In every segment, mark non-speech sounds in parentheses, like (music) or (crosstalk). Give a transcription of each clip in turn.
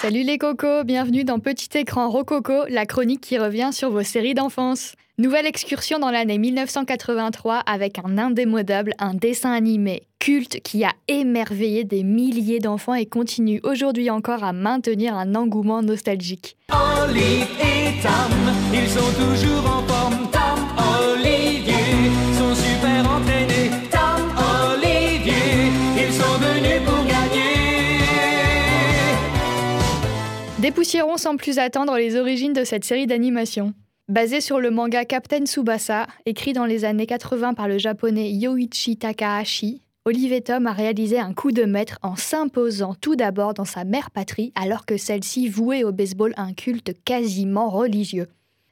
Salut les cocos, bienvenue dans Petit écran Rococo, la chronique qui revient sur vos séries d'enfance. Nouvelle excursion dans l'année 1983 avec un indémodable, un dessin animé culte qui a émerveillé des milliers d'enfants et continue aujourd'hui encore à maintenir un engouement nostalgique. Et ils sont toujours en forme. Dépoussiérons sans plus attendre les origines de cette série d'animation. Basée sur le manga Captain Tsubasa, écrit dans les années 80 par le japonais Yoichi Takahashi, Olivier Tom a réalisé un coup de maître en s'imposant tout d'abord dans sa mère patrie alors que celle-ci vouait au baseball un culte quasiment religieux.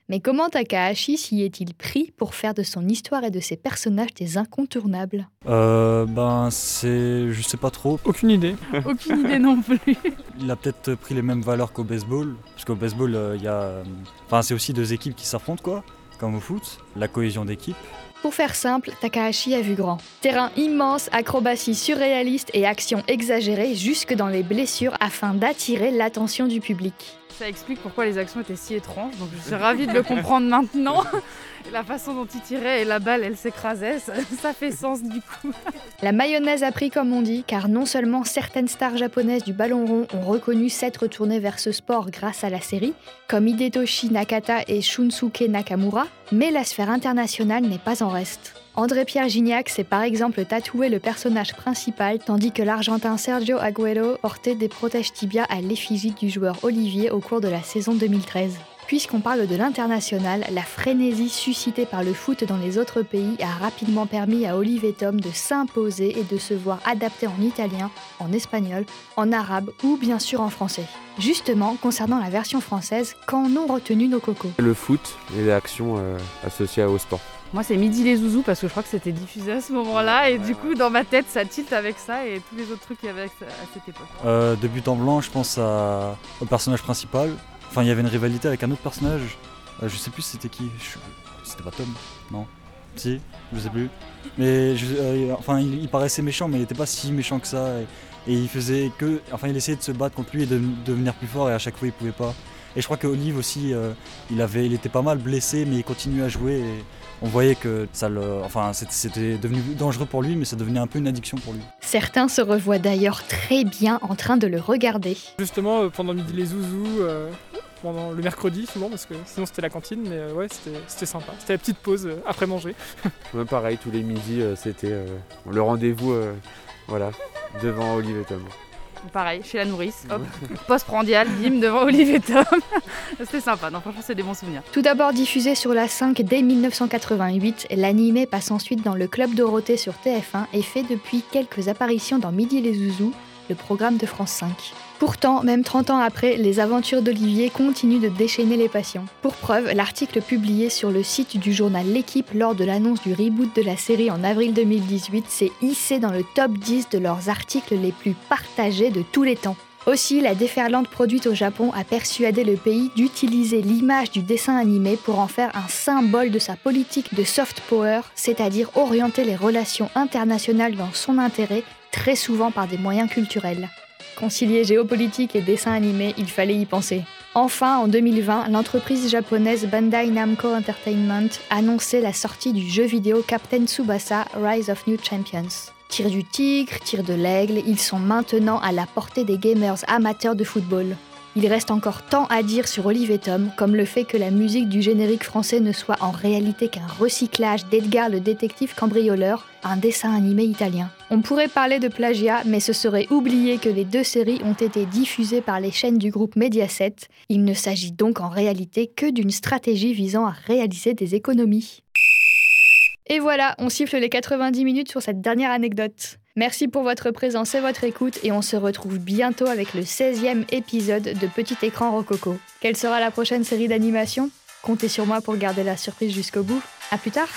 Mais comment Takahashi s'y est-il pris pour faire de son histoire et de ses personnages des incontournables? Euh, ben, c'est. Je sais pas trop. Aucune idée. (laughs) Aucune idée non plus. Il a peut-être pris les mêmes valeurs qu'au baseball. Parce qu'au baseball, euh, il y a. Enfin, c'est aussi deux équipes qui s'affrontent, quoi. Comme au foot. La cohésion d'équipe. Pour faire simple, Takahashi a vu grand. Terrain immense, acrobatie surréaliste et action exagérée jusque dans les blessures afin d'attirer l'attention du public. Ça explique pourquoi les actions étaient si étranges, donc je suis ravie de le comprendre maintenant. La façon dont il tirait et la balle, elle s'écrasait, ça, fait sens du coup. La mayonnaise a pris comme on dit, car non seulement certaines stars japonaises du ballon rond ont reconnu s'être tournées vers ce sport grâce à la série, comme Hidetoshi Nakata et Shunsuke Nakamura, mais la sphère internationale n'est pas en reste. André-Pierre Gignac s'est par exemple tatoué le personnage principal, tandis que l'Argentin Sergio Agüero portait des protèges tibias à l'effigie du joueur Olivier au cours de la saison 2013. Puisqu'on parle de l'international, la frénésie suscitée par le foot dans les autres pays a rapidement permis à Olivier Tom de s'imposer et de se voir adapté en italien, en espagnol, en arabe ou bien sûr en français. Justement, concernant la version française, qu'en ont retenu nos cocos? Le foot et les actions euh, associées au sport. Moi c'est Midi les Zouzous parce que je crois que c'était diffusé à ce moment-là et du coup dans ma tête ça tilte avec ça et tous les autres trucs qu'il y avait à cette époque. Euh, de but en blanc, je pense à... au personnage principal. Enfin, il y avait une rivalité avec un autre personnage. Euh, je sais plus c'était qui. C'était pas Tom Non Si Je sais plus. Mais euh, enfin, il, paraissait méchant, mais il était pas si méchant que ça. Et, et il faisait que. Enfin, il essayait de se battre contre lui et de, de devenir plus fort, et à chaque fois il pouvait pas. Et je crois que Olive aussi, euh, il, avait, il était pas mal blessé, mais il continuait à jouer. Et on voyait que ça le. Enfin, c'était- devenu dangereux pour lui, mais ça devenait un peu une addiction pour lui. Certains se revoient d'ailleurs très bien en train de le regarder. Justement, euh, pendant midi les zouzous, euh, pendant le mercredi souvent, parce que sinon c'était la cantine, mais euh, ouais, c'était c'était sympa. C'était la petite pause euh, après manger. (laughs) Ouais, pareil, tous les midis, euh, c'était euh, le rendez-vous euh, voilà, devant Olivier Tom. Pareil, chez la nourrice, hop, post-prandial, bim, devant (laughs) Olivier Tom. C'était sympa, non franchement c'est des bons souvenirs. Tout d'abord diffusé sur la 5 dès 1988, l'animé passe ensuite dans le Club Dorothée sur TF1 et fait depuis quelques apparitions dans Midi les Zouzous, le programme de France 5. Pourtant, même 30 ans après, les aventures d'Olivier continuent de déchaîner les passions. Pour preuve, l'article publié sur le site du journal L'équipe lors de l'annonce du reboot de la série en avril 2018 s'est hissé dans le top 10 de leurs articles les plus partagés de tous les temps. Aussi, la déferlante produite au Japon a persuadé le pays d'utiliser l'image du dessin animé pour en faire un symbole de sa politique de soft power, c'est-à-dire orienter les relations internationales dans son intérêt, très souvent par des moyens culturels. Concilier géopolitique et dessin animé, il fallait y penser. Enfin, en 2020, l'entreprise japonaise Bandai Namco Entertainment annonçait la sortie du jeu vidéo Captain Tsubasa Rise of New Champions. Tir du tigre, tir de l'aigle, ils sont maintenant à la portée des gamers amateurs de football. Il reste encore tant à dire sur Olivier Tom, comme le fait que la musique du générique français ne soit en réalité qu'un recyclage d'Edgar le détective cambrioleur, un dessin animé italien. On pourrait parler de plagiat, mais ce serait oublier que les deux séries ont été diffusées par les chaînes du groupe Mediaset. Il ne s'agit donc en réalité que d'une stratégie visant à réaliser des économies. Et voilà, on siffle les 90 minutes sur cette dernière anecdote. Merci pour votre présence et votre écoute et on se retrouve bientôt avec le 16e épisode de Petit écran Rococo. Quelle sera la prochaine série d'animation? Comptez sur moi pour garder la surprise jusqu'au bout. À plus tard